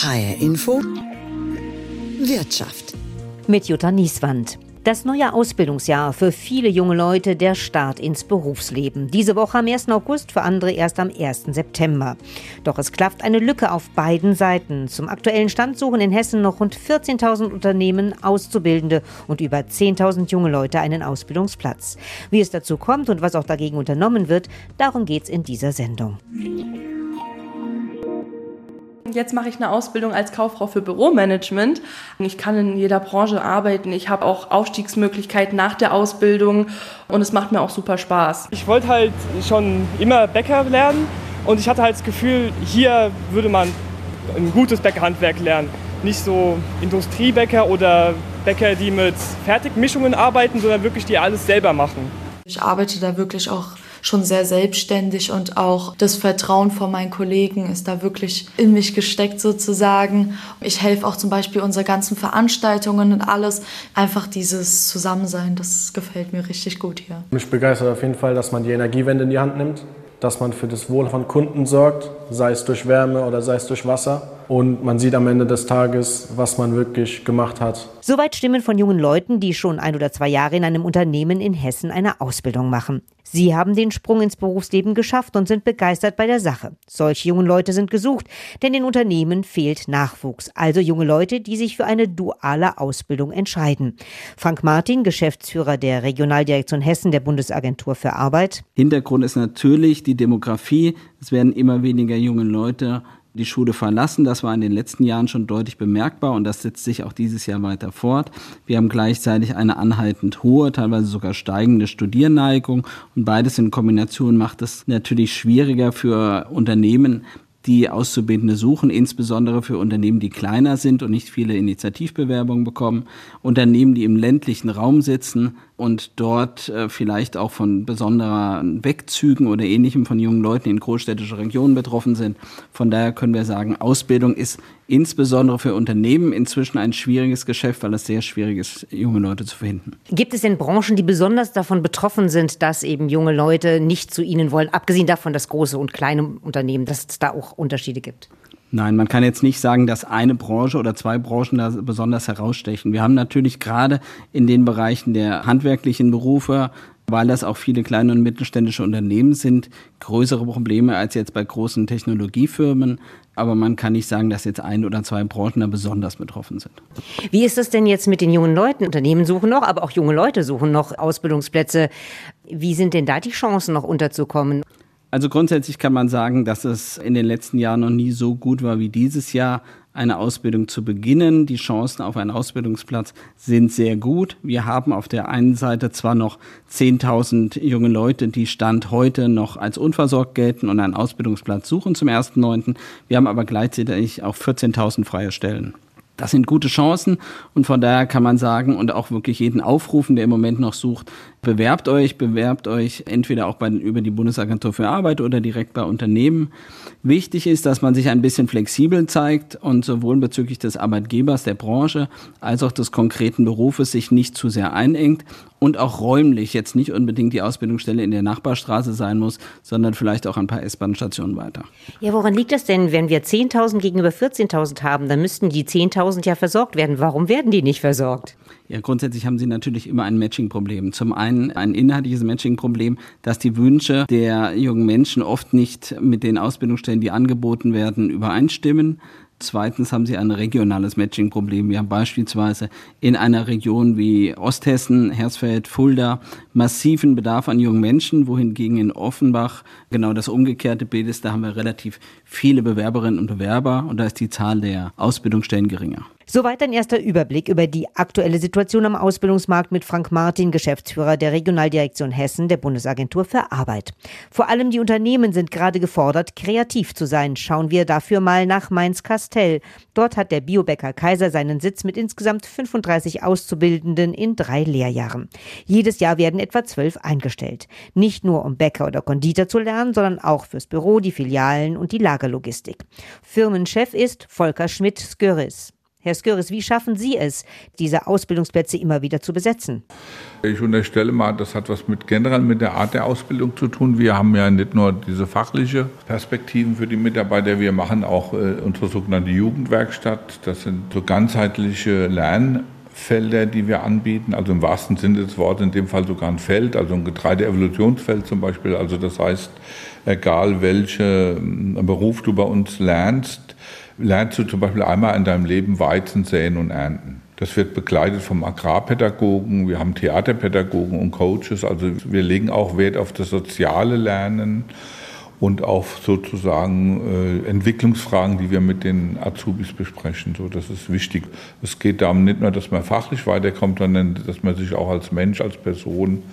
HR Info Wirtschaft mit Jutta Nieswand. Das neue Ausbildungsjahr für viele junge Leute der Start ins Berufsleben. Diese Woche am 1. August, für andere erst am 1. September. Doch es klafft eine Lücke auf beiden Seiten. Zum aktuellen Stand suchen in Hessen noch rund 14.000 Unternehmen Auszubildende und über 10.000 junge Leute einen Ausbildungsplatz. Wie es dazu kommt und was auch dagegen unternommen wird, darum geht es in dieser Sendung. Jetzt mache ich eine Ausbildung als Kauffrau für Büromanagement. Ich kann in jeder Branche arbeiten. Ich habe auch Aufstiegsmöglichkeiten nach der Ausbildung und es macht mir auch super Spaß. Ich wollte halt schon immer Bäcker lernen und ich hatte halt das Gefühl, hier würde man ein gutes Bäckerhandwerk lernen. Nicht so Industriebäcker oder Bäcker, die mit Fertigmischungen arbeiten, sondern wirklich die alles selber machen. Ich arbeite da wirklich auch schon sehr selbstständig und auch das Vertrauen von meinen Kollegen ist da wirklich in mich gesteckt sozusagen. Ich helfe auch zum Beispiel unsere ganzen Veranstaltungen und alles. Einfach dieses Zusammensein, das gefällt mir richtig gut hier. Mich begeistert auf jeden Fall, dass man die Energiewende in die Hand nimmt, dass man für das Wohl von Kunden sorgt, sei es durch Wärme oder sei es durch Wasser. Und man sieht am Ende des Tages, was man wirklich gemacht hat. Soweit Stimmen von jungen Leuten, die schon ein oder zwei Jahre in einem Unternehmen in Hessen eine Ausbildung machen. Sie haben den Sprung ins Berufsleben geschafft und sind begeistert bei der Sache. Solche jungen Leute sind gesucht, denn in Unternehmen fehlt Nachwuchs. Also junge Leute, die sich für eine duale Ausbildung entscheiden. Frank Martin, Geschäftsführer der Regionaldirektion Hessen der Bundesagentur für Arbeit. Hintergrund ist natürlich die Demografie. Es werden immer weniger junge Leute die Schule verlassen. Das war in den letzten Jahren schon deutlich bemerkbar und das setzt sich auch dieses Jahr weiter fort. Wir haben gleichzeitig eine anhaltend hohe, teilweise sogar steigende Studierneigung und beides in Kombination macht es natürlich schwieriger für Unternehmen, die Auszubildende suchen, insbesondere für Unternehmen, die kleiner sind und nicht viele Initiativbewerbungen bekommen, Unternehmen, die im ländlichen Raum sitzen und dort äh, vielleicht auch von besonderen Wegzügen oder ähnlichem von jungen Leuten in großstädtische Regionen betroffen sind. Von daher können wir sagen, Ausbildung ist insbesondere für Unternehmen inzwischen ein schwieriges Geschäft, weil es sehr schwierig ist, junge Leute zu finden. Gibt es denn Branchen, die besonders davon betroffen sind, dass eben junge Leute nicht zu ihnen wollen, abgesehen davon, dass große und kleine Unternehmen, dass es da auch Unterschiede gibt? Nein, man kann jetzt nicht sagen, dass eine Branche oder zwei Branchen da besonders herausstechen. Wir haben natürlich gerade in den Bereichen der handwerklichen Berufe weil das auch viele kleine und mittelständische Unternehmen sind, größere Probleme als jetzt bei großen Technologiefirmen. Aber man kann nicht sagen, dass jetzt ein oder zwei Branchen da besonders betroffen sind. Wie ist es denn jetzt mit den jungen Leuten? Unternehmen suchen noch, aber auch junge Leute suchen noch Ausbildungsplätze. Wie sind denn da die Chancen noch unterzukommen? Also grundsätzlich kann man sagen, dass es in den letzten Jahren noch nie so gut war wie dieses Jahr eine Ausbildung zu beginnen. Die Chancen auf einen Ausbildungsplatz sind sehr gut. Wir haben auf der einen Seite zwar noch 10.000 junge Leute, die Stand heute noch als unversorgt gelten und einen Ausbildungsplatz suchen zum 1.9. Wir haben aber gleichzeitig auch 14.000 freie Stellen. Das sind gute Chancen und von daher kann man sagen und auch wirklich jeden aufrufen, der im Moment noch sucht, bewerbt euch, bewerbt euch entweder auch bei, über die Bundesagentur für Arbeit oder direkt bei Unternehmen. Wichtig ist, dass man sich ein bisschen flexibel zeigt und sowohl bezüglich des Arbeitgebers, der Branche, als auch des konkreten Berufes sich nicht zu sehr einengt und auch räumlich jetzt nicht unbedingt die Ausbildungsstelle in der Nachbarstraße sein muss, sondern vielleicht auch ein paar S-Bahn-Stationen weiter. Ja, woran liegt das denn? Wenn wir 10.000 gegenüber 14.000 haben, dann müssten die 10.000 ja versorgt werden. Warum werden die nicht versorgt? Ja, grundsätzlich haben Sie natürlich immer ein Matching-Problem. Zum einen ein inhaltliches Matching-Problem, dass die Wünsche der jungen Menschen oft nicht mit den Ausbildungsstellen, die angeboten werden, übereinstimmen. Zweitens haben sie ein regionales Matching-Problem. Wir haben beispielsweise in einer Region wie Osthessen, Hersfeld, Fulda massiven Bedarf an jungen Menschen, wohingegen in Offenbach genau das umgekehrte Bild ist. Da haben wir relativ viele Bewerberinnen und Bewerber und da ist die Zahl der Ausbildungsstellen geringer. Soweit ein erster Überblick über die aktuelle Situation am Ausbildungsmarkt mit Frank Martin, Geschäftsführer der Regionaldirektion Hessen der Bundesagentur für Arbeit. Vor allem die Unternehmen sind gerade gefordert, kreativ zu sein. Schauen wir dafür mal nach Mainz-Kastell. Dort hat der Biobäcker Kaiser seinen Sitz mit insgesamt 35 Auszubildenden in drei Lehrjahren. Jedes Jahr werden etwa zwölf eingestellt. Nicht nur um Bäcker oder Konditor zu lernen, sondern auch fürs Büro, die Filialen und die Lagerlogistik. Firmenchef ist Volker Schmidt-Skörris. Herr Sköris, wie schaffen Sie es, diese Ausbildungsplätze immer wieder zu besetzen? Ich unterstelle mal, das hat was mit generell mit der Art der Ausbildung zu tun. Wir haben ja nicht nur diese fachliche Perspektiven für die Mitarbeiter, wir machen auch äh, unsere sogenannte Jugendwerkstatt. Das sind so ganzheitliche Lernfelder, die wir anbieten. Also im wahrsten Sinne des Wortes in dem Fall sogar ein Feld, also ein Getreideevolutionsfeld zum Beispiel. Also das heißt, egal welchen Beruf du bei uns lernst, lernst du zum Beispiel einmal in deinem Leben Weizen säen und ernten. Das wird begleitet vom Agrarpädagogen, wir haben Theaterpädagogen und Coaches. Also wir legen auch Wert auf das soziale Lernen und auf sozusagen äh, Entwicklungsfragen, die wir mit den Azubis besprechen. So, das ist wichtig. Es geht darum nicht nur, dass man fachlich weiterkommt, sondern dass man sich auch als Mensch, als Person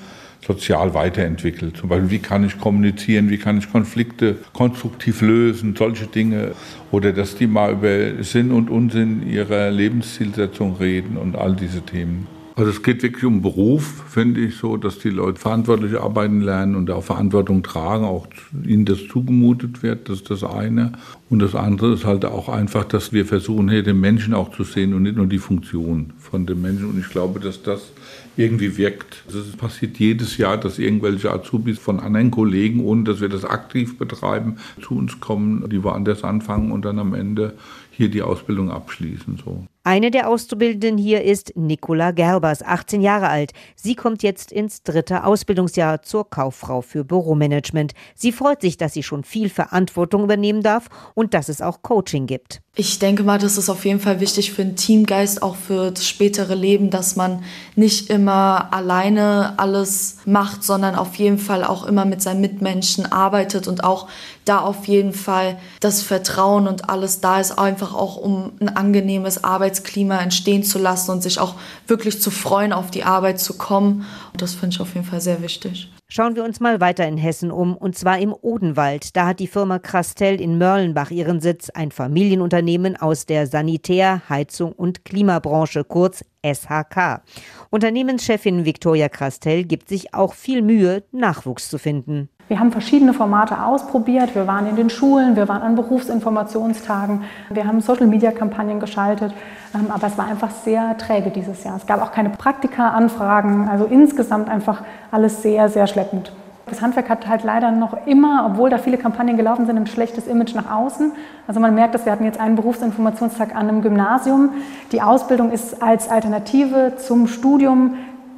sozial weiterentwickelt. Zum Beispiel, wie kann ich kommunizieren, wie kann ich Konflikte konstruktiv lösen, solche Dinge. Oder dass die mal über Sinn und Unsinn ihrer Lebenszielsetzung reden und all diese Themen. Also es geht wirklich um Beruf, finde ich so, dass die Leute verantwortlich arbeiten lernen und auch Verantwortung tragen, auch ihnen das zugemutet wird, das ist das eine. Und das andere ist halt auch einfach, dass wir versuchen, hier den Menschen auch zu sehen und nicht nur die Funktion von dem Menschen. Und ich glaube, dass das irgendwie wirkt. Es passiert jedes Jahr, dass irgendwelche Azubis von anderen Kollegen, ohne dass wir das aktiv betreiben, zu uns kommen, die woanders anfangen und dann am Ende hier die Ausbildung abschließen. So. Eine der Auszubildenden hier ist Nicola Gerbers, 18 Jahre alt. Sie kommt jetzt ins dritte Ausbildungsjahr zur Kauffrau für Büromanagement. Sie freut sich, dass sie schon viel Verantwortung übernehmen darf und dass es auch Coaching gibt. Ich denke mal, das ist auf jeden Fall wichtig für den Teamgeist, auch für das spätere Leben, dass man nicht immer alleine alles macht, sondern auf jeden Fall auch immer mit seinen Mitmenschen arbeitet und auch da auf jeden Fall das Vertrauen und alles da ist, einfach auch um ein angenehmes Arbeitsklima entstehen zu lassen und sich auch wirklich zu freuen, auf die Arbeit zu kommen. Und das finde ich auf jeden Fall sehr wichtig. Schauen wir uns mal weiter in Hessen um, und zwar im Odenwald. Da hat die Firma Krastell in Mörlenbach ihren Sitz, ein Familienunternehmen aus der Sanitär-, Heizung- und Klimabranche, kurz SHK. Unternehmenschefin Viktoria Krastell gibt sich auch viel Mühe, Nachwuchs zu finden. Wir haben verschiedene Formate ausprobiert. Wir waren in den Schulen, wir waren an Berufsinformationstagen, wir haben Social-Media-Kampagnen geschaltet. Ähm, aber es war einfach sehr träge dieses Jahr. Es gab auch keine Praktika-Anfragen. Also insgesamt einfach alles sehr, sehr schleppend. Das Handwerk hat halt leider noch immer, obwohl da viele Kampagnen gelaufen sind, ein schlechtes Image nach außen. Also man merkt, dass wir hatten jetzt einen Berufsinformationstag an einem Gymnasium. Die Ausbildung ist als Alternative zum Studium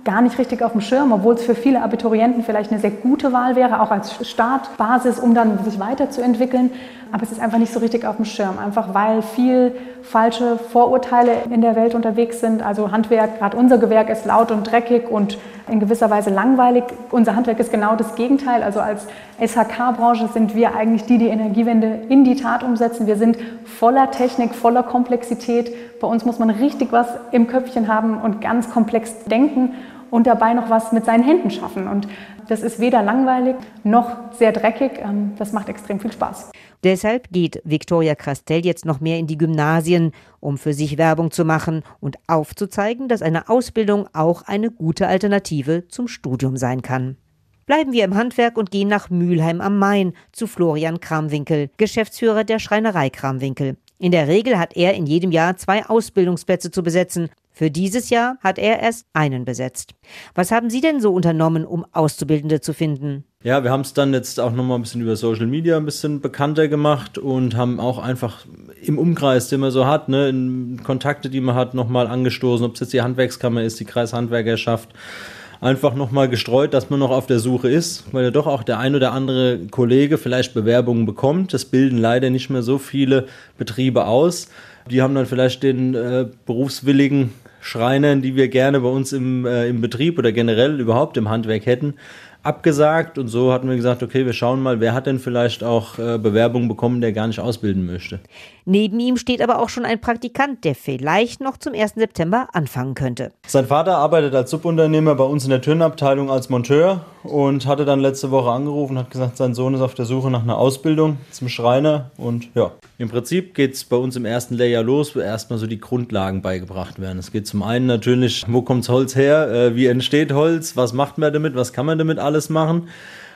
gar nicht richtig auf dem Schirm, obwohl es für viele Abiturienten vielleicht eine sehr gute Wahl wäre, auch als Startbasis, um dann sich weiterzuentwickeln. Aber es ist einfach nicht so richtig auf dem Schirm, einfach weil viel falsche Vorurteile in der Welt unterwegs sind. Also Handwerk, gerade unser Gewerk ist laut und dreckig und in gewisser Weise langweilig. Unser Handwerk ist genau das Gegenteil. Also als SHK-Branche sind wir eigentlich die, die Energiewende in die Tat umsetzen. Wir sind voller Technik, voller Komplexität. Bei uns muss man richtig was im Köpfchen haben und ganz komplex denken und dabei noch was mit seinen Händen schaffen. Und das ist weder langweilig noch sehr dreckig. Ähm, das macht extrem viel Spaß. Deshalb geht Viktoria Krastell jetzt noch mehr in die Gymnasien, um für sich Werbung zu machen und aufzuzeigen, dass eine Ausbildung auch eine gute Alternative zum Studium sein kann. Bleiben wir im Handwerk und gehen nach Mülheim am Main zu Florian Kramwinkel, Geschäftsführer der Schreinerei Kramwinkel. In der Regel hat er in jedem Jahr zwei Ausbildungsplätze zu besetzen. Für dieses Jahr hat er erst einen besetzt. Was haben Sie denn so unternommen, um Auszubildende zu finden? Ja, wir haben es dann jetzt auch nochmal ein bisschen über Social Media ein bisschen bekannter gemacht und haben auch einfach im Umkreis, den man so hat, ne, in Kontakte, die man hat, nochmal angestoßen, ob es jetzt die Handwerkskammer ist, die Kreishandwerkerschaft, einfach nochmal gestreut, dass man noch auf der Suche ist, weil ja doch auch der ein oder andere Kollege vielleicht Bewerbungen bekommt. Das bilden leider nicht mehr so viele Betriebe aus. Die haben dann vielleicht den äh, berufswilligen Schreinern, die wir gerne bei uns im, äh, im Betrieb oder generell überhaupt im Handwerk hätten, abgesagt. Und so hatten wir gesagt, okay, wir schauen mal, wer hat denn vielleicht auch äh, Bewerbungen bekommen, der gar nicht ausbilden möchte. Neben ihm steht aber auch schon ein Praktikant, der vielleicht noch zum 1. September anfangen könnte. Sein Vater arbeitet als Subunternehmer bei uns in der Türenabteilung als Monteur und hatte dann letzte Woche angerufen und hat gesagt, sein Sohn ist auf der Suche nach einer Ausbildung zum Schreiner. Und ja, im Prinzip geht es bei uns im ersten Lehrjahr los, wo erstmal so die Grundlagen beigebracht werden. Es geht zum einen natürlich, wo kommt das Holz her, äh, wie entsteht Holz, was macht man damit, was kann man damit alles machen.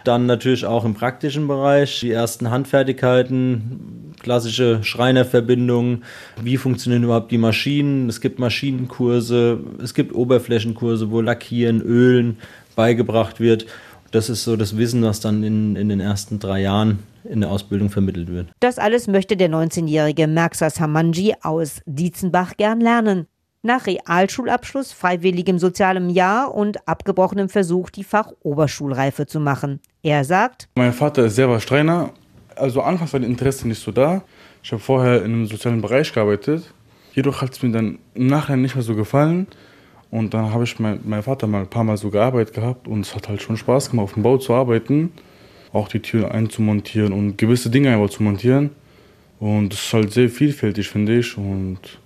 Dann natürlich auch im praktischen Bereich die ersten Handfertigkeiten, klassische Schreinerverbindungen. Wie funktionieren überhaupt die Maschinen? Es gibt Maschinenkurse, es gibt Oberflächenkurse, wo Lackieren, Ölen beigebracht wird. Das ist so das Wissen, was dann in, in den ersten drei Jahren in der Ausbildung vermittelt wird. Das alles möchte der 19-jährige Merxas Hamanji aus Dietzenbach gern lernen. Nach Realschulabschluss, freiwilligem sozialem Jahr und abgebrochenem Versuch, die Fachoberschulreife zu machen. Er sagt, Mein Vater ist selber Streiner. Also anfangs war das Interesse nicht so da. Ich habe vorher in einem sozialen Bereich gearbeitet. Jedoch hat es mir dann im Nachhinein nicht mehr so gefallen. Und dann habe ich mein, mein Vater mal ein paar Mal so gearbeitet gehabt und es hat halt schon Spaß gemacht, auf dem Bau zu arbeiten. Auch die Türen einzumontieren und gewisse Dinge einfach zu montieren. Und es ist halt sehr vielfältig, finde ich. Und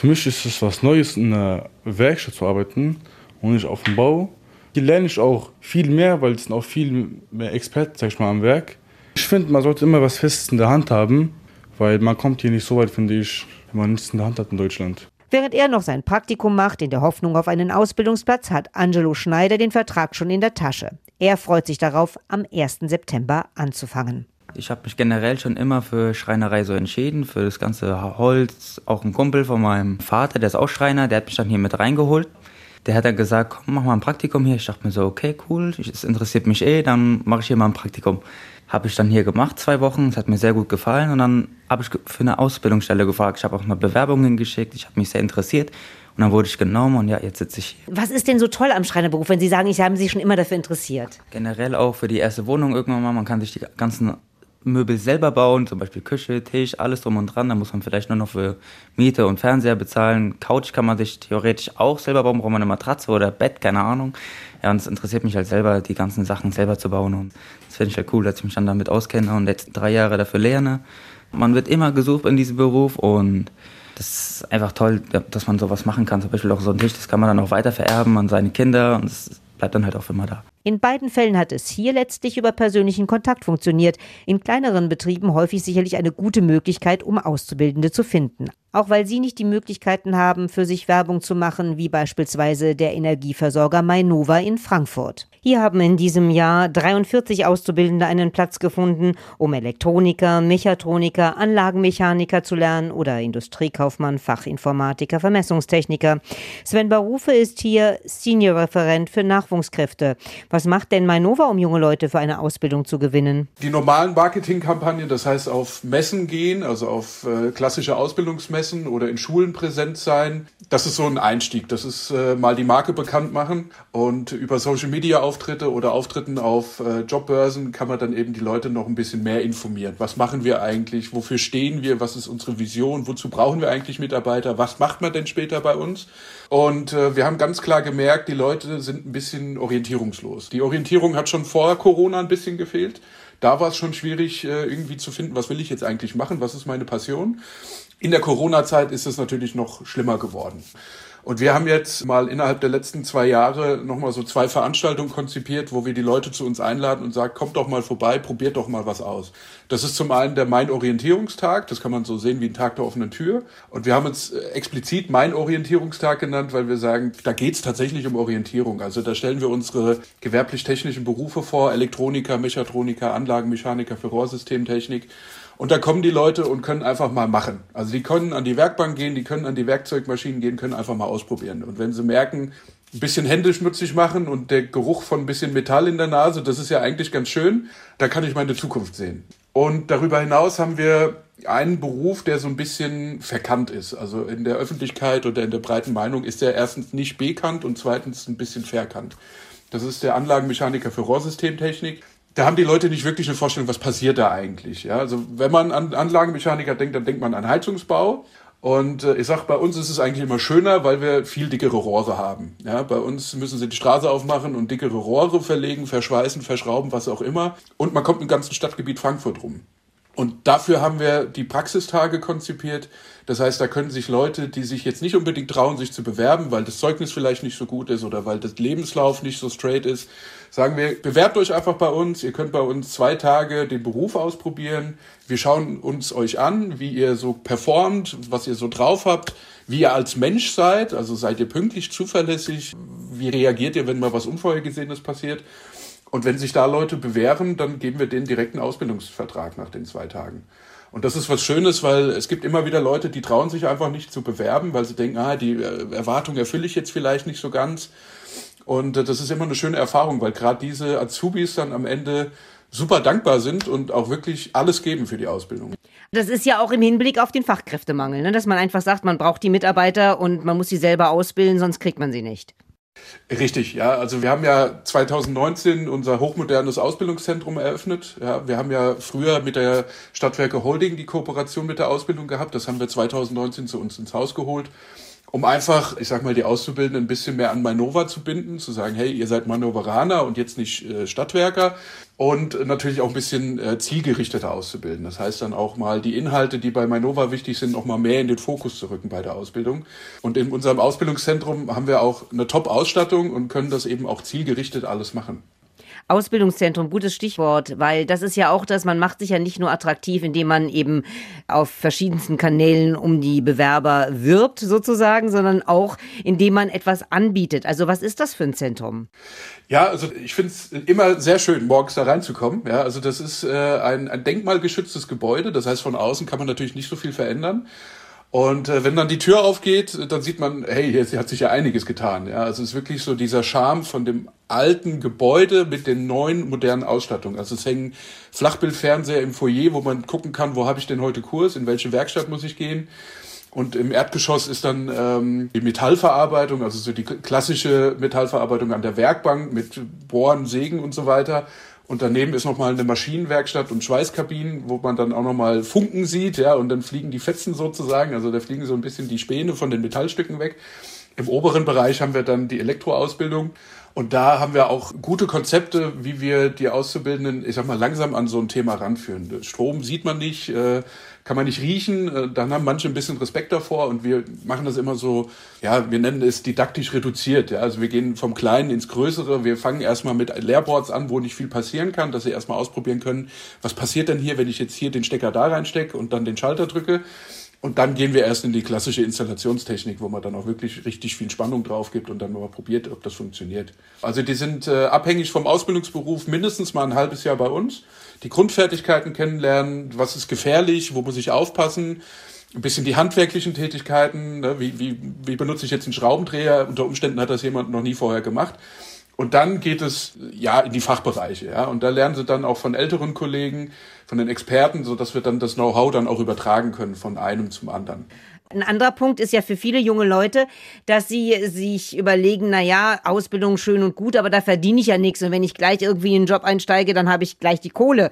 für mich ist es was Neues, in einer Werkstatt zu arbeiten und nicht auf dem Bau. Hier lerne ich auch viel mehr, weil es sind auch viel mehr Experten, sag ich mal, am Werk. Ich finde, man sollte immer was Festes in der Hand haben, weil man kommt hier nicht so weit, finde ich, wenn man nichts in der Hand hat in Deutschland. Während er noch sein Praktikum macht, in der Hoffnung auf einen Ausbildungsplatz, hat Angelo Schneider den Vertrag schon in der Tasche. Er freut sich darauf, am 1. September anzufangen. Ich habe mich generell schon immer für Schreinerei so entschieden, für das ganze Holz. Auch ein Kumpel von meinem Vater, der ist auch Schreiner, der hat mich dann hier mit reingeholt. Der hat dann gesagt, komm, mach mal ein Praktikum hier. Ich dachte mir so, okay, cool, es interessiert mich eh, dann mache ich hier mal ein Praktikum. Habe ich dann hier gemacht, zwei Wochen, es hat mir sehr gut gefallen und dann habe ich für eine Ausbildungsstelle gefragt. Ich habe auch eine Bewerbung hingeschickt, ich habe mich sehr interessiert und dann wurde ich genommen und ja, jetzt sitze ich hier. Was ist denn so toll am Schreinerberuf, wenn Sie sagen, ich habe Sie schon immer dafür interessiert? Generell auch für die erste Wohnung irgendwann mal, man kann sich die ganzen Möbel selber bauen, zum Beispiel Küche, Tisch, alles drum und dran. Da muss man vielleicht nur noch für Miete und Fernseher bezahlen. Couch kann man sich theoretisch auch selber bauen, braucht man eine Matratze oder Bett, keine Ahnung. Ja, und es interessiert mich halt selber, die ganzen Sachen selber zu bauen. Und das finde ich halt cool, dass ich mich dann damit auskenne und letzten drei Jahre dafür lerne. Man wird immer gesucht in diesem Beruf und das ist einfach toll, dass man sowas machen kann. Zum Beispiel auch so ein Tisch, das kann man dann auch weiter vererben an seine Kinder und es bleibt dann halt auch immer da. In beiden Fällen hat es hier letztlich über persönlichen Kontakt funktioniert. In kleineren Betrieben häufig sicherlich eine gute Möglichkeit, um Auszubildende zu finden. Auch weil sie nicht die Möglichkeiten haben, für sich Werbung zu machen, wie beispielsweise der Energieversorger Mainova in Frankfurt. Hier haben in diesem Jahr 43 Auszubildende einen Platz gefunden, um Elektroniker, Mechatroniker, Anlagenmechaniker zu lernen oder Industriekaufmann, Fachinformatiker, Vermessungstechniker. Sven Barufe ist hier Senior-Referent für Nachwuchskräfte. Was macht denn Mainova, um junge Leute für eine Ausbildung zu gewinnen? Die normalen Marketingkampagnen, das heißt auf Messen gehen, also auf äh, klassische Ausbildungsmessen oder in Schulen präsent sein, das ist so ein Einstieg. Das ist äh, mal die Marke bekannt machen und über Social Media Auftritte oder Auftritten auf äh, Jobbörsen kann man dann eben die Leute noch ein bisschen mehr informieren. Was machen wir eigentlich? Wofür stehen wir? Was ist unsere Vision? Wozu brauchen wir eigentlich Mitarbeiter? Was macht man denn später bei uns? Und äh, wir haben ganz klar gemerkt, die Leute sind ein bisschen orientierungslos. Die Orientierung hat schon vor Corona ein bisschen gefehlt. Da war es schon schwierig, äh, irgendwie zu finden, was will ich jetzt eigentlich machen, was ist meine Passion. In der Corona-Zeit ist es natürlich noch schlimmer geworden. Und wir haben jetzt mal innerhalb der letzten zwei Jahre nochmal so zwei Veranstaltungen konzipiert, wo wir die Leute zu uns einladen und sagen, kommt doch mal vorbei, probiert doch mal was aus. Das ist zum einen der Main-Orientierungstag, das kann man so sehen wie ein Tag der offenen Tür. Und wir haben uns explizit Main-Orientierungstag genannt, weil wir sagen, da geht's tatsächlich um Orientierung. Also da stellen wir unsere gewerblich-technischen Berufe vor, Elektroniker, Mechatroniker, Anlagenmechaniker für Rohrsystemtechnik. Und da kommen die Leute und können einfach mal machen. Also die können an die Werkbank gehen, die können an die Werkzeugmaschinen gehen, können einfach mal ausprobieren. Und wenn sie merken, ein bisschen Hände schmutzig machen und der Geruch von ein bisschen Metall in der Nase, das ist ja eigentlich ganz schön, da kann ich meine Zukunft sehen. Und darüber hinaus haben wir einen Beruf, der so ein bisschen verkannt ist. Also in der Öffentlichkeit oder in der breiten Meinung ist der erstens nicht bekannt und zweitens ein bisschen verkannt. Das ist der Anlagenmechaniker für Rohrsystemtechnik da haben die Leute nicht wirklich eine Vorstellung, was passiert da eigentlich. Ja, also wenn man an Anlagenmechaniker denkt, dann denkt man an Heizungsbau. Und äh, ich sag, bei uns ist es eigentlich immer schöner, weil wir viel dickere Rohre haben. Ja, bei uns müssen sie die Straße aufmachen und dickere Rohre verlegen, verschweißen, verschrauben, was auch immer. Und man kommt im ganzen Stadtgebiet Frankfurt rum. Und dafür haben wir die Praxistage konzipiert. Das heißt, da können sich Leute, die sich jetzt nicht unbedingt trauen, sich zu bewerben, weil das Zeugnis vielleicht nicht so gut ist oder weil das Lebenslauf nicht so straight ist, sagen wir, bewerbt euch einfach bei uns. Ihr könnt bei uns zwei Tage den Beruf ausprobieren. Wir schauen uns euch an, wie ihr so performt, was ihr so drauf habt, wie ihr als Mensch seid. Also seid ihr pünktlich, zuverlässig? Wie reagiert ihr, wenn mal was Unvorhergesehenes passiert? Und wenn sich da Leute bewähren, dann geben wir denen direkt einen Ausbildungsvertrag nach den zwei Tagen. Und das ist was Schönes, weil es gibt immer wieder Leute, die trauen sich einfach nicht zu bewerben, weil sie denken, ah, die äh, Erwartung erfülle ich jetzt vielleicht nicht so ganz. Und äh, das ist immer eine schöne Erfahrung, weil gerade diese Azubis dann am Ende super dankbar sind und auch wirklich alles geben für die Ausbildung. Das ist ja auch im Hinblick auf den Fachkräftemangel, ne? dass man einfach sagt, man braucht die Mitarbeiter und man muss sie selber ausbilden, sonst kriegt man sie nicht. Richtig, ja. Also wir haben ja 2019 unser hochmodernes Ausbildungszentrum eröffnet. Ja, wir haben ja früher mit der Stadtwerke Holding die Kooperation mit der Ausbildung gehabt. Das haben wir 2019 zu uns ins Haus geholt um einfach, ich sag mal, die Auszubildenden ein bisschen mehr an Manova zu binden, zu sagen, hey, ihr seid Manoveraner und jetzt nicht äh, Stadtwerker und natürlich auch ein bisschen äh, zielgerichteter auszubilden. Das heißt dann auch mal die Inhalte, die bei Manova wichtig sind, noch mal mehr in den Fokus zu rücken bei der Ausbildung. Und in unserem Ausbildungszentrum haben wir auch eine Top-Ausstattung und können das eben auch zielgerichtet alles machen. Ausbildungszentrum, gutes Stichwort, weil das ist ja auch das, man macht sich ja nicht nur attraktiv, indem man eben auf verschiedensten Kanälen um die Bewerber wirbt sozusagen, sondern auch indem man etwas anbietet. Also was ist das für ein Zentrum? Ja, also ich finde es immer sehr schön, morgens da reinzukommen. Ja, also das ist äh, ein, ein denkmalgeschütztes Gebäude, das heißt von außen kann man natürlich nicht so viel verändern. Und äh, wenn dann die Tür aufgeht, dann sieht man, hey, hier hat sich ja einiges getan. Ja, also es ist wirklich so dieser Charme von dem alten Gebäude mit den neuen modernen Ausstattungen. Also es hängen Flachbildfernseher im Foyer, wo man gucken kann, wo habe ich denn heute Kurs, in welche Werkstatt muss ich gehen. Und im Erdgeschoss ist dann ähm, die Metallverarbeitung, also so die klassische Metallverarbeitung an der Werkbank mit Bohren, Sägen und so weiter. Und daneben ist nochmal eine Maschinenwerkstatt und Schweißkabinen, wo man dann auch nochmal Funken sieht, ja, und dann fliegen die Fetzen sozusagen, also da fliegen so ein bisschen die Späne von den Metallstücken weg. Im oberen Bereich haben wir dann die Elektroausbildung. Und da haben wir auch gute Konzepte, wie wir die Auszubildenden, ich sag mal, langsam an so ein Thema ranführen. Strom sieht man nicht, äh, kann man nicht riechen. Äh, dann haben manche ein bisschen Respekt davor und wir machen das immer so, ja, wir nennen es didaktisch reduziert. Ja. Also wir gehen vom Kleinen ins Größere. Wir fangen erstmal mit Lehrboards an, wo nicht viel passieren kann, dass sie erstmal ausprobieren können, was passiert denn hier, wenn ich jetzt hier den Stecker da reinstecke und dann den Schalter drücke. Und dann gehen wir erst in die klassische Installationstechnik, wo man dann auch wirklich richtig viel Spannung drauf gibt und dann mal probiert, ob das funktioniert. Also die sind äh, abhängig vom Ausbildungsberuf mindestens mal ein halbes Jahr bei uns. Die Grundfertigkeiten kennenlernen, was ist gefährlich, wo muss ich aufpassen, ein bisschen die handwerklichen Tätigkeiten, ne? wie, wie, wie benutze ich jetzt einen Schraubendreher, unter Umständen hat das jemand noch nie vorher gemacht. Und dann geht es ja in die Fachbereiche, ja. Und da lernen sie dann auch von älteren Kollegen, von den Experten, so dass wir dann das Know-how dann auch übertragen können von einem zum anderen. Ein anderer Punkt ist ja für viele junge Leute, dass sie sich überlegen, na ja, Ausbildung schön und gut, aber da verdiene ich ja nichts und wenn ich gleich irgendwie in den Job einsteige, dann habe ich gleich die Kohle.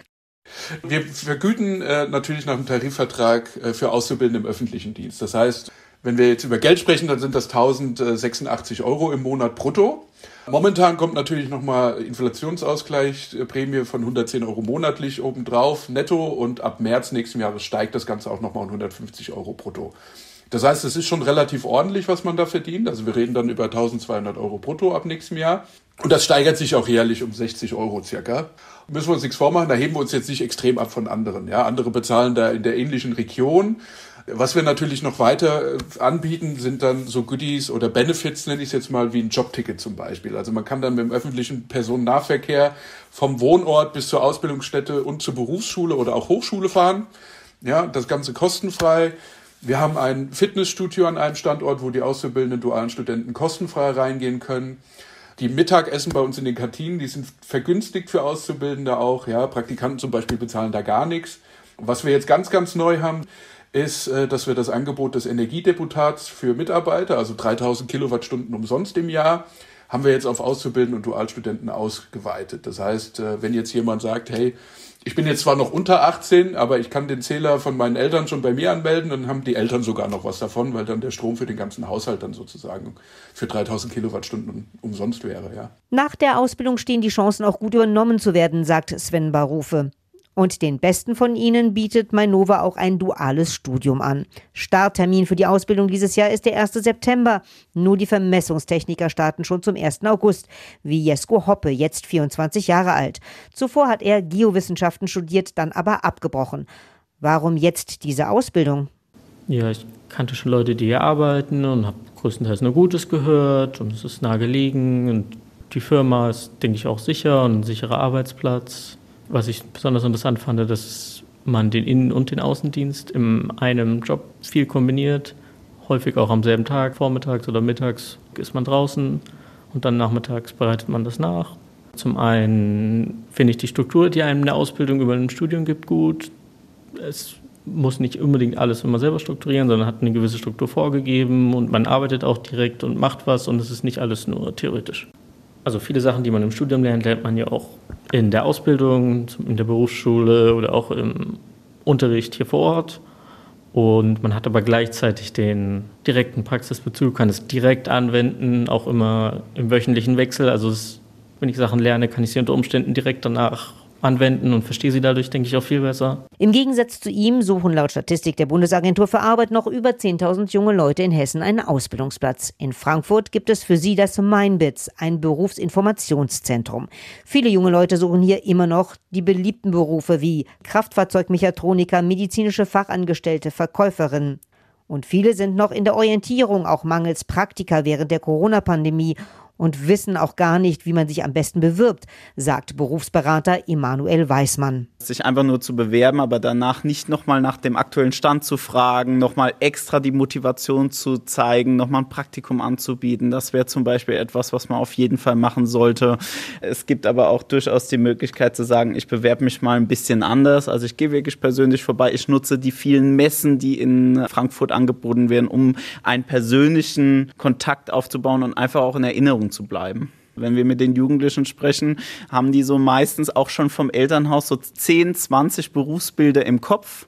Wir vergüten äh, natürlich nach dem Tarifvertrag äh, für Auszubildende im öffentlichen Dienst. Das heißt, wenn wir jetzt über Geld sprechen, dann sind das 1086 Euro im Monat brutto. Momentan kommt natürlich nochmal Inflationsausgleich, äh, Prämie von 110 Euro monatlich obendrauf, netto und ab März nächsten Jahres steigt das Ganze auch nochmal um 150 Euro brutto. Das heißt, es ist schon relativ ordentlich, was man da verdient. Also wir reden dann über 1200 Euro brutto ab nächstem Jahr. Und das steigert sich auch jährlich um 60 Euro circa. Müssen wir uns nichts vormachen, da heben wir uns jetzt nicht extrem ab von anderen. Ja, andere bezahlen da in der ähnlichen Region. Was wir natürlich noch weiter äh, anbieten, sind dann so Goodies oder Benefits, nenne ich es jetzt mal, wie ein Jobticket zum Beispiel. Also man kann dann mit dem öffentlichen Personennahverkehr vom Wohnort bis zur Ausbildungsstätte und zur Berufsschule oder auch Hochschule fahren. Ja, das Ganze kostenfrei. Wir haben ein Fitnessstudio an einem Standort, wo die auszubildenden dualen Studenten kostenfrei reingehen können. Die Mittagessen bei uns in den Kantinen, die sind vergünstigt für Auszubildende auch. Ja, Praktikanten zum Beispiel bezahlen da gar nichts. Was wir jetzt ganz, ganz neu haben, ist, äh, dass wir das Angebot des Energiedeputats für Mitarbeiter, also 3000 Kilowattstunden umsonst im Jahr, haben wir jetzt auf Auszubildende und Dualstudenten ausgeweitet. Das heißt, äh, wenn jetzt jemand sagt, hey, ich bin jetzt zwar noch unter 18, aber ich kann den Zähler von meinen Eltern schon bei mir anmelden, dann haben die Eltern sogar noch was davon, weil dann der Strom für den ganzen Haushalt dann sozusagen für 3000 Kilowattstunden umsonst wäre, ja. Nach der Ausbildung stehen die Chancen auch gut übernommen zu werden, sagt Sven Barufe. Und den besten von ihnen bietet Mainova auch ein duales Studium an. Starttermin für die Ausbildung dieses Jahr ist der 1. September. Nur die Vermessungstechniker starten schon zum 1. August, wie Jesko Hoppe, jetzt 24 Jahre alt. Zuvor hat er Geowissenschaften studiert, dann aber abgebrochen. Warum jetzt diese Ausbildung? Ja, ich kannte schon Leute, die hier arbeiten und habe größtenteils nur Gutes gehört und es ist nah gelegen und die Firma ist, denke ich, auch sicher und ein sicherer Arbeitsplatz. Was ich besonders interessant fand, dass man den Innen- und den Außendienst in einem Job viel kombiniert. Häufig auch am selben Tag, vormittags oder mittags ist man draußen und dann nachmittags bereitet man das nach. Zum einen finde ich die Struktur, die einem eine Ausbildung über ein Studium gibt, gut. Es muss nicht unbedingt alles immer selber strukturieren, sondern hat eine gewisse Struktur vorgegeben und man arbeitet auch direkt und macht was und es ist nicht alles nur theoretisch. Also viele Sachen, die man im Studium lernt, lernt man ja auch in der Ausbildung, in der Berufsschule oder auch im Unterricht hier vor Ort. Und man hat aber gleichzeitig den direkten Praxisbezug, kann es direkt anwenden, auch immer im wöchentlichen Wechsel. Also es, wenn ich Sachen lerne, kann ich sie unter Umständen direkt danach anwenden und verstehe sie dadurch, denke ich, auch viel besser. Im Gegensatz zu ihm suchen laut Statistik der Bundesagentur für Arbeit noch über 10.000 junge Leute in Hessen einen Ausbildungsplatz. In Frankfurt gibt es für sie das Meinbitz, ein Berufsinformationszentrum. Viele junge Leute suchen hier immer noch die beliebten Berufe wie Kraftfahrzeugmechatroniker, medizinische Fachangestellte, Verkäuferinnen. Und viele sind noch in der Orientierung, auch mangels Praktika während der Corona-Pandemie und wissen auch gar nicht, wie man sich am besten bewirbt, sagt Berufsberater Emanuel Weismann. Sich einfach nur zu bewerben, aber danach nicht nochmal nach dem aktuellen Stand zu fragen, nochmal extra die Motivation zu zeigen, nochmal ein Praktikum anzubieten, das wäre zum Beispiel etwas, was man auf jeden Fall machen sollte. Es gibt aber auch durchaus die Möglichkeit zu sagen, ich bewerbe mich mal ein bisschen anders. Also ich gehe wirklich persönlich vorbei, ich nutze die vielen Messen, die in Frankfurt angeboten werden, um einen persönlichen Kontakt aufzubauen und einfach auch in Erinnerung zu bleiben. Wenn wir mit den Jugendlichen sprechen, haben die so meistens auch schon vom Elternhaus so 10, 20 Berufsbilder im Kopf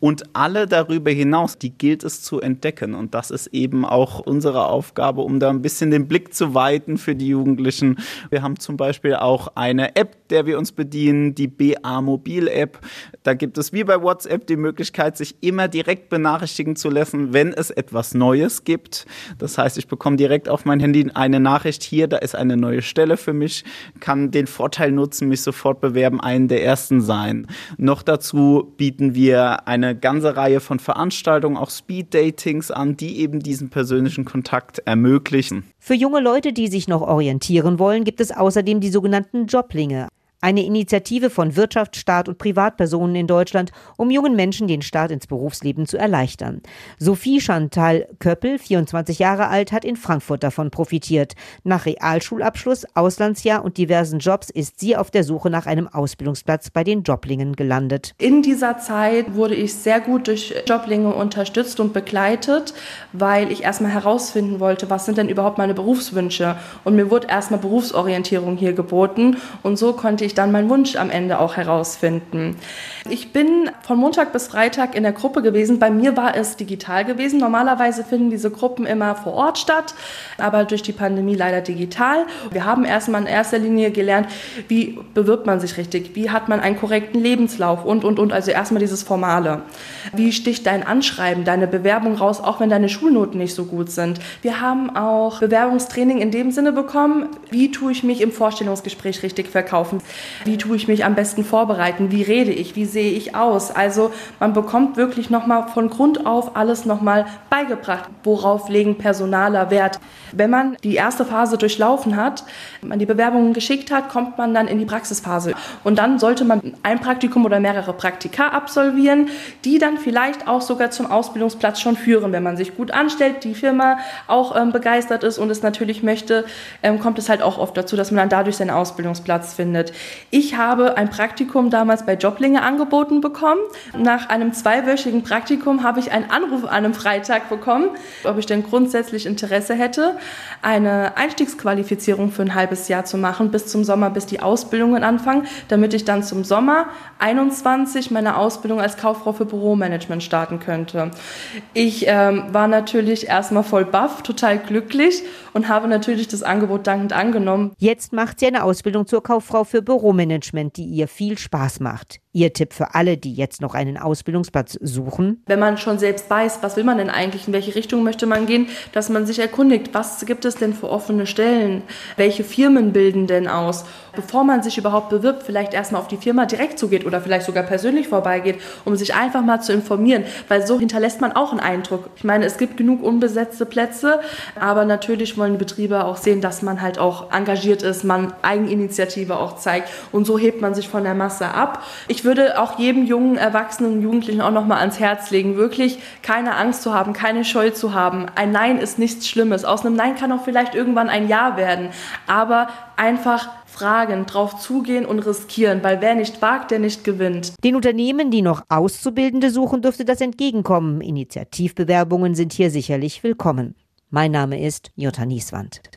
und alle darüber hinaus, die gilt es zu entdecken. Und das ist eben auch unsere Aufgabe, um da ein bisschen den Blick zu weiten für die Jugendlichen. Wir haben zum Beispiel auch eine App, der wir uns bedienen, die BA Mobil App. Da gibt es wie bei WhatsApp die Möglichkeit, sich immer direkt benachrichtigen zu lassen, wenn es etwas Neues gibt. Das heißt, ich bekomme direkt auf mein Handy eine Nachricht hier, da ist eine neue Stelle für mich, kann den Vorteil nutzen, mich sofort bewerben, einen der ersten sein. Noch dazu bieten wir ein eine ganze Reihe von Veranstaltungen, auch Speed-Datings an, die eben diesen persönlichen Kontakt ermöglichen. Für junge Leute, die sich noch orientieren wollen, gibt es außerdem die sogenannten Joblinge. Eine Initiative von Wirtschaft, Staat und Privatpersonen in Deutschland, um jungen Menschen den Start ins Berufsleben zu erleichtern. Sophie Chantal Köppel, 24 Jahre alt, hat in Frankfurt davon profitiert. Nach Realschulabschluss, Auslandsjahr und diversen Jobs ist sie auf der Suche nach einem Ausbildungsplatz bei den Joblingen gelandet. In dieser Zeit wurde ich sehr gut durch Joblinge unterstützt und begleitet, weil ich erstmal herausfinden wollte, was sind denn überhaupt meine Berufswünsche. Und mir wurde erstmal Berufsorientierung hier geboten und so konnte ich dann meinen Wunsch am Ende auch herausfinden. Ich bin von Montag bis Freitag in der Gruppe gewesen. Bei mir war es digital gewesen. Normalerweise finden diese Gruppen immer vor Ort statt, aber durch die Pandemie leider digital. Wir haben erstmal in erster Linie gelernt, wie bewirbt man sich richtig, wie hat man einen korrekten Lebenslauf und, und, und. Also erstmal dieses Formale. Wie sticht dein Anschreiben, deine Bewerbung raus, auch wenn deine Schulnoten nicht so gut sind. Wir haben auch Bewerbungstraining in dem Sinne bekommen, wie tue ich mich im Vorstellungsgespräch richtig verkaufen. Wie tue ich mich am besten vorbereiten? Wie rede ich? Wie sehe ich aus? Also man bekommt wirklich nochmal von Grund auf alles nochmal beigebracht. Worauf legen Personaler Wert? Wenn man die erste Phase durchlaufen hat, man die Bewerbungen geschickt hat, kommt man dann in die Praxisphase. Und dann sollte man ein Praktikum oder mehrere Praktika absolvieren, die dann vielleicht auch sogar zum Ausbildungsplatz schon führen. Wenn man sich gut anstellt, die Firma auch ähm, begeistert ist und es natürlich möchte, ähm, kommt es halt auch oft dazu, dass man dann dadurch seinen Ausbildungsplatz findet. Ich habe ein Praktikum damals bei Joblinge angeboten bekommen. Nach einem zweiwöchigen Praktikum habe ich einen Anruf an einem Freitag bekommen, ob ich denn grundsätzlich Interesse hätte, eine Einstiegsqualifizierung für ein halbes Jahr zu machen, bis zum Sommer, bis die Ausbildungen anfangen, damit ich dann zum Sommer 21 meine Ausbildung als Kauffrau für Büromanagement starten könnte. Ich ähm, war natürlich erstmal voll baff, total glücklich und habe natürlich das Angebot dankend angenommen. Jetzt macht sie eine Ausbildung zur Kauffrau für Büromanagement, die ihr viel Spaß macht. Ihr Tipp für alle, die jetzt noch einen Ausbildungsplatz suchen? Wenn man schon selbst weiß, was will man denn eigentlich, in welche Richtung möchte man gehen, dass man sich erkundigt, was gibt es denn für offene Stellen? Welche Firmen bilden denn aus? Bevor man sich überhaupt bewirbt, vielleicht erstmal auf die Firma direkt zugeht oder vielleicht sogar persönlich vorbeigeht, um sich einfach mal zu informieren, weil so hinterlässt man auch einen Eindruck. Ich meine, es gibt genug unbesetzte Plätze, aber natürlich wollen die Betriebe auch sehen, dass man halt auch engagiert ist, man Eigeninitiative auch zeigt und so hebt man sich von der Masse ab. Ich würde auch jedem jungen Erwachsenen Jugendlichen auch noch mal ans Herz legen, wirklich keine Angst zu haben, keine Scheu zu haben. Ein Nein ist nichts Schlimmes. Aus einem Nein kann auch vielleicht irgendwann ein Ja werden, aber einfach fragen, drauf zugehen und riskieren, weil wer nicht wagt, der nicht gewinnt. Den Unternehmen, die noch Auszubildende suchen, dürfte das entgegenkommen. Initiativbewerbungen sind hier sicherlich willkommen. Mein Name ist Jutta Nieswand.